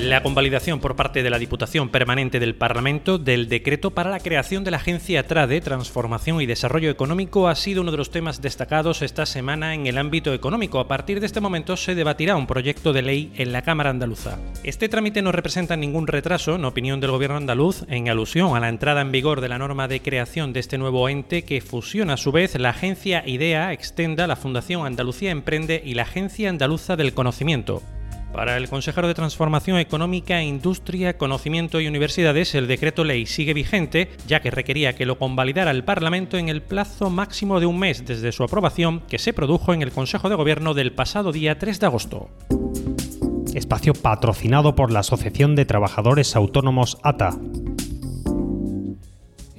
La convalidación por parte de la Diputación Permanente del Parlamento del decreto para la creación de la Agencia TRADE, Transformación y Desarrollo Económico, ha sido uno de los temas destacados esta semana en el ámbito económico. A partir de este momento se debatirá un proyecto de ley en la Cámara Andaluza. Este trámite no representa ningún retraso, en opinión del Gobierno andaluz, en alusión a la entrada en vigor de la norma de creación de este nuevo ente que fusiona a su vez la Agencia IDEA, Extenda, la Fundación Andalucía Emprende y la Agencia Andaluza del Conocimiento. Para el consejero de Transformación Económica, Industria, Conocimiento y Universidades, el decreto ley sigue vigente, ya que requería que lo convalidara el Parlamento en el plazo máximo de un mes desde su aprobación, que se produjo en el Consejo de Gobierno del pasado día 3 de agosto. Espacio patrocinado por la Asociación de Trabajadores Autónomos ATA.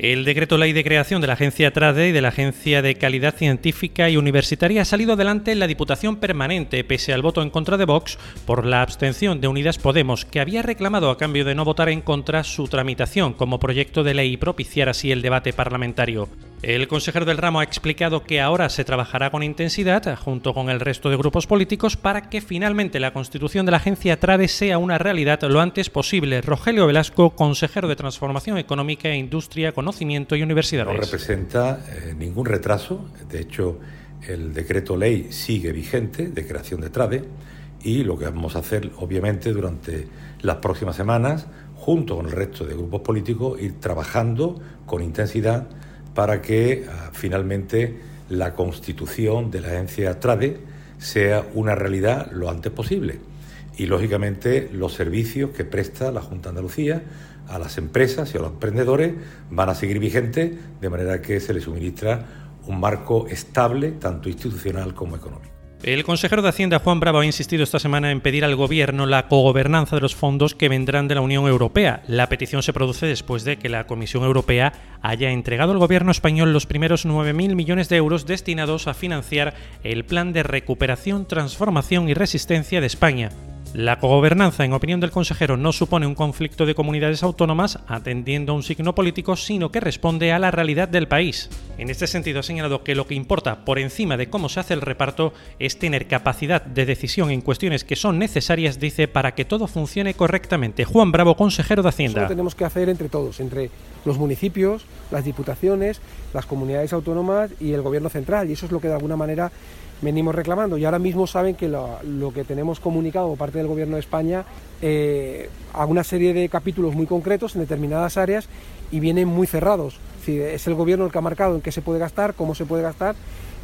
El decreto ley de creación de la Agencia TRADE y de la Agencia de Calidad Científica y Universitaria ha salido adelante en la Diputación Permanente, pese al voto en contra de Vox, por la abstención de Unidas Podemos, que había reclamado a cambio de no votar en contra su tramitación como proyecto de ley y propiciar así el debate parlamentario. El consejero del ramo ha explicado que ahora se trabajará con intensidad, junto con el resto de grupos políticos, para que finalmente la constitución de la agencia TRADE sea una realidad lo antes posible. Rogelio Velasco, consejero de Transformación Económica e Industria, No representa eh, ningún retraso. De hecho, el decreto ley sigue vigente de creación de TRADE y lo que vamos a hacer, obviamente, durante las próximas semanas, junto con el resto de grupos políticos, ir trabajando con intensidad para que ah, finalmente la constitución de la agencia TRADE sea una realidad lo antes posible. Y lógicamente los servicios que presta la Junta de Andalucía a las empresas y a los emprendedores van a seguir vigentes de manera que se les suministra un marco estable, tanto institucional como económico. El consejero de Hacienda Juan Bravo ha insistido esta semana en pedir al Gobierno la cogobernanza de los fondos que vendrán de la Unión Europea. La petición se produce después de que la Comisión Europea haya entregado al Gobierno español los primeros 9.000 millones de euros destinados a financiar el Plan de Recuperación, Transformación y Resistencia de España. La cogobernanza, en opinión del consejero, no supone un conflicto de comunidades autónomas atendiendo a un signo político, sino que responde a la realidad del país. En este sentido, ha señalado que lo que importa por encima de cómo se hace el reparto es tener capacidad de decisión en cuestiones que son necesarias, dice, para que todo funcione correctamente. Juan Bravo, consejero de Hacienda. Eso tenemos que hacer entre todos, entre los municipios, las diputaciones, las comunidades autónomas y el gobierno central. Y eso es lo que de alguna manera venimos reclamando y ahora mismo saben que lo, que tenemos comunicado por parte del Gobierno de España eh, a una serie de capítulos muy concretos en determinadas áreas y vienen muy cerrados. Es, el Gobierno el que ha marcado en qué se puede gastar, cómo se puede gastar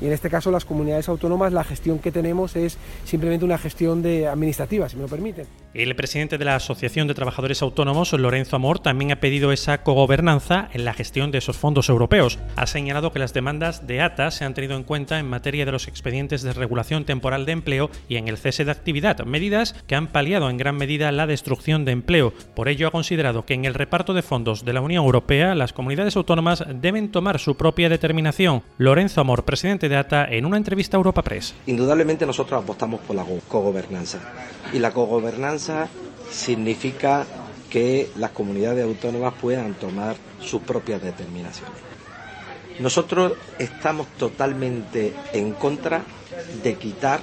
y en este caso las comunidades autónomas la gestión que tenemos es simplemente una gestión de administrativa, si me lo permiten. El presidente de la Asociación de Trabajadores Autónomos, Lorenzo Amor, también ha pedido esa cogobernanza en la gestión de esos fondos europeos. Ha señalado que las demandas de ATA se han tenido en cuenta en materia de los expedientes de regulación temporal de empleo y en el cese de actividad, medidas que han paliado en gran medida la destrucción de empleo. Por ello ha considerado que en el reparto de fondos de la Unión Europea las comunidades autónomas deben tomar su propia determinación. Lorenzo Amor, presidente de ATA en una entrevista a Europa Press. Indudablemente nosotros apostamos por la cogobernanza y la cogobernanza significa que las comunidades autónomas puedan tomar sus propias determinaciones. Nosotros estamos totalmente en contra de quitar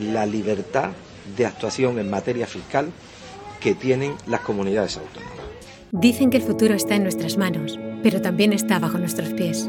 la libertad de actuación en materia fiscal que tienen las comunidades autónomas. Dicen que el futuro está en nuestras manos, pero también está bajo nuestros pies.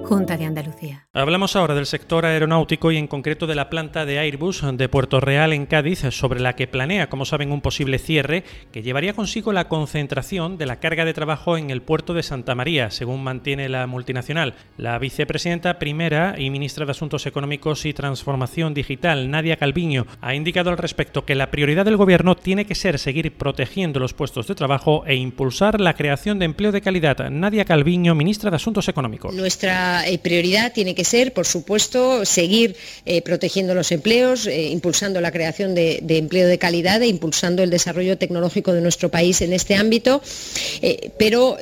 Junta de Andalucía. Hablamos ahora del sector aeronáutico y en concreto de la planta de Airbus de Puerto Real en Cádiz, sobre la que planea, como saben, un posible cierre que llevaría consigo la concentración de la carga de trabajo en el puerto de Santa María, según mantiene la multinacional. La vicepresidenta primera y ministra de Asuntos Económicos y Transformación Digital, Nadia Calviño, ha indicado al respecto que la prioridad del gobierno tiene que ser seguir protegiendo los puestos de trabajo e impulsar la creación de empleo de calidad. Nadia Calviño, ministra de Asuntos Económicos. Nuestra eh, prioridad tiene que ser, por supuesto, seguir eh, protegiendo los empleos, impulsando la creación de, empleo de calidad e impulsando el desarrollo tecnológico de nuestro país en este ámbito, pero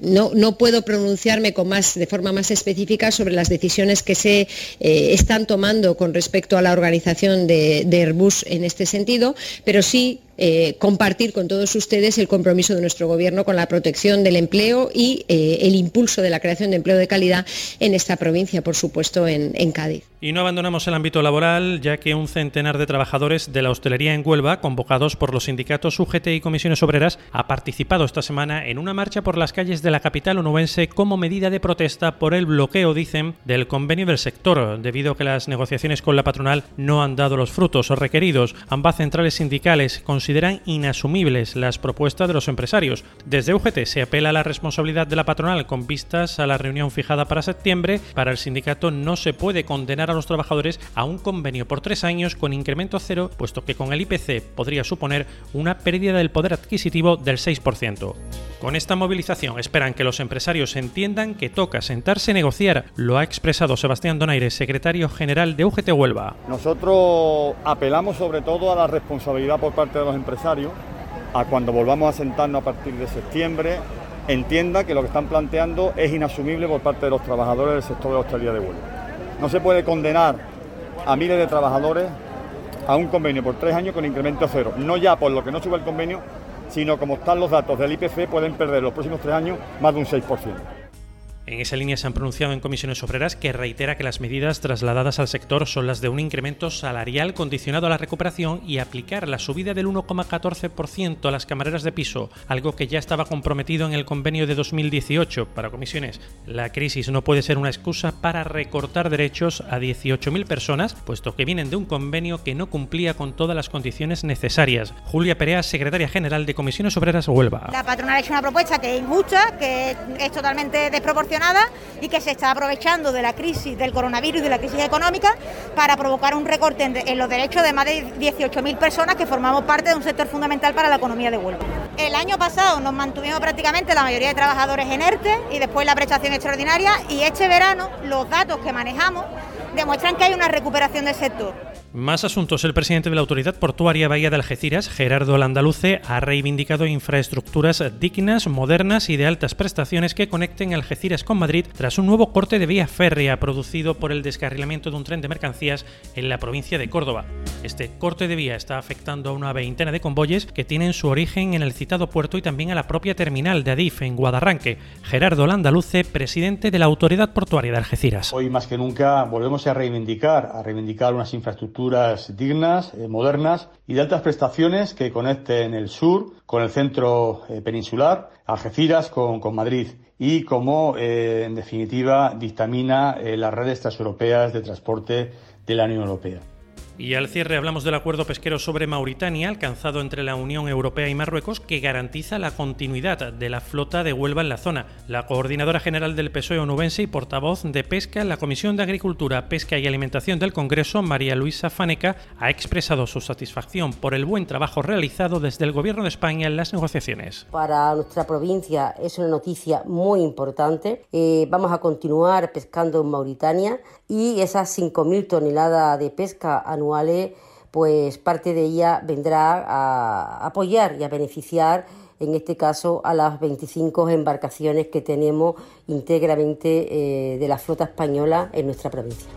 no, puedo pronunciarme con más, de forma más específica sobre las decisiones que se están tomando con respecto a la organización de Airbus en este sentido, pero sí eh, compartir con todos ustedes el compromiso de nuestro Gobierno con la protección del empleo y eh, el impulso de la creación de empleo de calidad en esta provincia, por supuesto, en, Cádiz. Y no abandonamos el ámbito laboral, ya que un centenar de trabajadores de la hostelería en Huelva, convocados por los sindicatos UGT y comisiones obreras, ha participado esta semana en una marcha por las calles de la capital onubense como medida de protesta por el bloqueo, dicen, del convenio del sector, debido a que las negociaciones con la patronal no han dado los frutos requeridos. Ambas centrales sindicales consideran consideran inasumibles las propuestas de los empresarios. Desde UGT se apela a la responsabilidad de la patronal con vistas a la reunión fijada para septiembre. Para el sindicato no se puede condenar a los trabajadores a un convenio por tres años con incremento cero, puesto que con el IPC podría suponer una pérdida del poder adquisitivo del 6%. Con esta movilización esperan que los empresarios entiendan que toca sentarse y negociar, lo ha expresado Sebastián Donaire, secretario general de UGT Huelva. Nosotros apelamos sobre todo a la responsabilidad por parte de los empresarios a cuando volvamos a sentarnos a partir de septiembre, entienda que lo que están planteando es inasumible por parte de los trabajadores del sector de la hostelería de Huelva. No se puede condenar a miles de trabajadores a un convenio por tres años con incremento cero, no ya por lo que no sube el convenio, sino como están los datos del IPC pueden perder los próximos tres años más de un 6%. En esa línea se han pronunciado en comisiones obreras que reitera que las medidas trasladadas al sector son las de un incremento salarial condicionado a la recuperación y aplicar la subida del 1,14% a las camareras de piso, algo que ya estaba comprometido en el convenio de 2018 para comisiones. La crisis no puede ser una excusa para recortar derechos a 18.000 personas, puesto que vienen de un convenio que no cumplía con todas las condiciones necesarias. Julia Perea, secretaria general de Comisiones Obreras Huelva. La patronal ha hecho una propuesta que es injusta, que es totalmente desproporcionada y que se está aprovechando de la crisis del coronavirus y de la crisis económica para provocar un recorte en, los derechos de más de 18.000 personas que formamos parte de un sector fundamental para la economía de Huelva. El año pasado nos mantuvimos prácticamente la mayoría de trabajadores en ERTE y después la prestación extraordinaria y este verano los datos que manejamos demuestran que hay una recuperación del sector. Más asuntos. El presidente de la Autoridad Portuaria Bahía de Algeciras, Gerardo Landaluce, ha reivindicado infraestructuras dignas, modernas y de altas prestaciones que conecten Algeciras con Madrid tras un nuevo corte de vía férrea producido por el descarrilamiento de un tren de mercancías en la provincia de Córdoba. Este corte de vía está afectando a una veintena de convoyes que tienen su origen en el citado puerto y también a la propia terminal de Adif en Guadarranque. Gerardo Landaluce, presidente de la Autoridad Portuaria de Algeciras. Hoy más que nunca volvemos a reivindicar, a reivindicar unas infraestructuras dignas, eh, modernas y de altas prestaciones que conecten el sur con el centro eh, peninsular, Algeciras con, Madrid y como eh, en definitiva dictamina las redes transeuropeas de transporte de la Unión Europea. Y al cierre hablamos del acuerdo pesquero sobre Mauritania alcanzado entre la Unión Europea y Marruecos que garantiza la continuidad de la flota de Huelva en la zona. La coordinadora general del PSOE onubense y portavoz de pesca en la Comisión de Agricultura, Pesca y Alimentación del Congreso, María Luisa Faneca, ha expresado su satisfacción por el buen trabajo realizado desde el Gobierno de España en las negociaciones. Para nuestra provincia es una noticia muy importante. Eh, vamos a continuar pescando en Mauritania y esas 5.000 toneladas de pesca anual pues parte de ella vendrá a apoyar y a beneficiar en este caso a las 25 embarcaciones que tenemos íntegramente eh, de la flota española en nuestra provincia.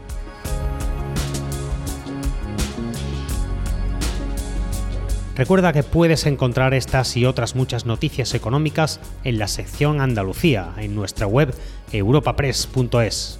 Recuerda que puedes encontrar estas y otras muchas noticias económicas en la sección Andalucía en nuestra web europapress.es.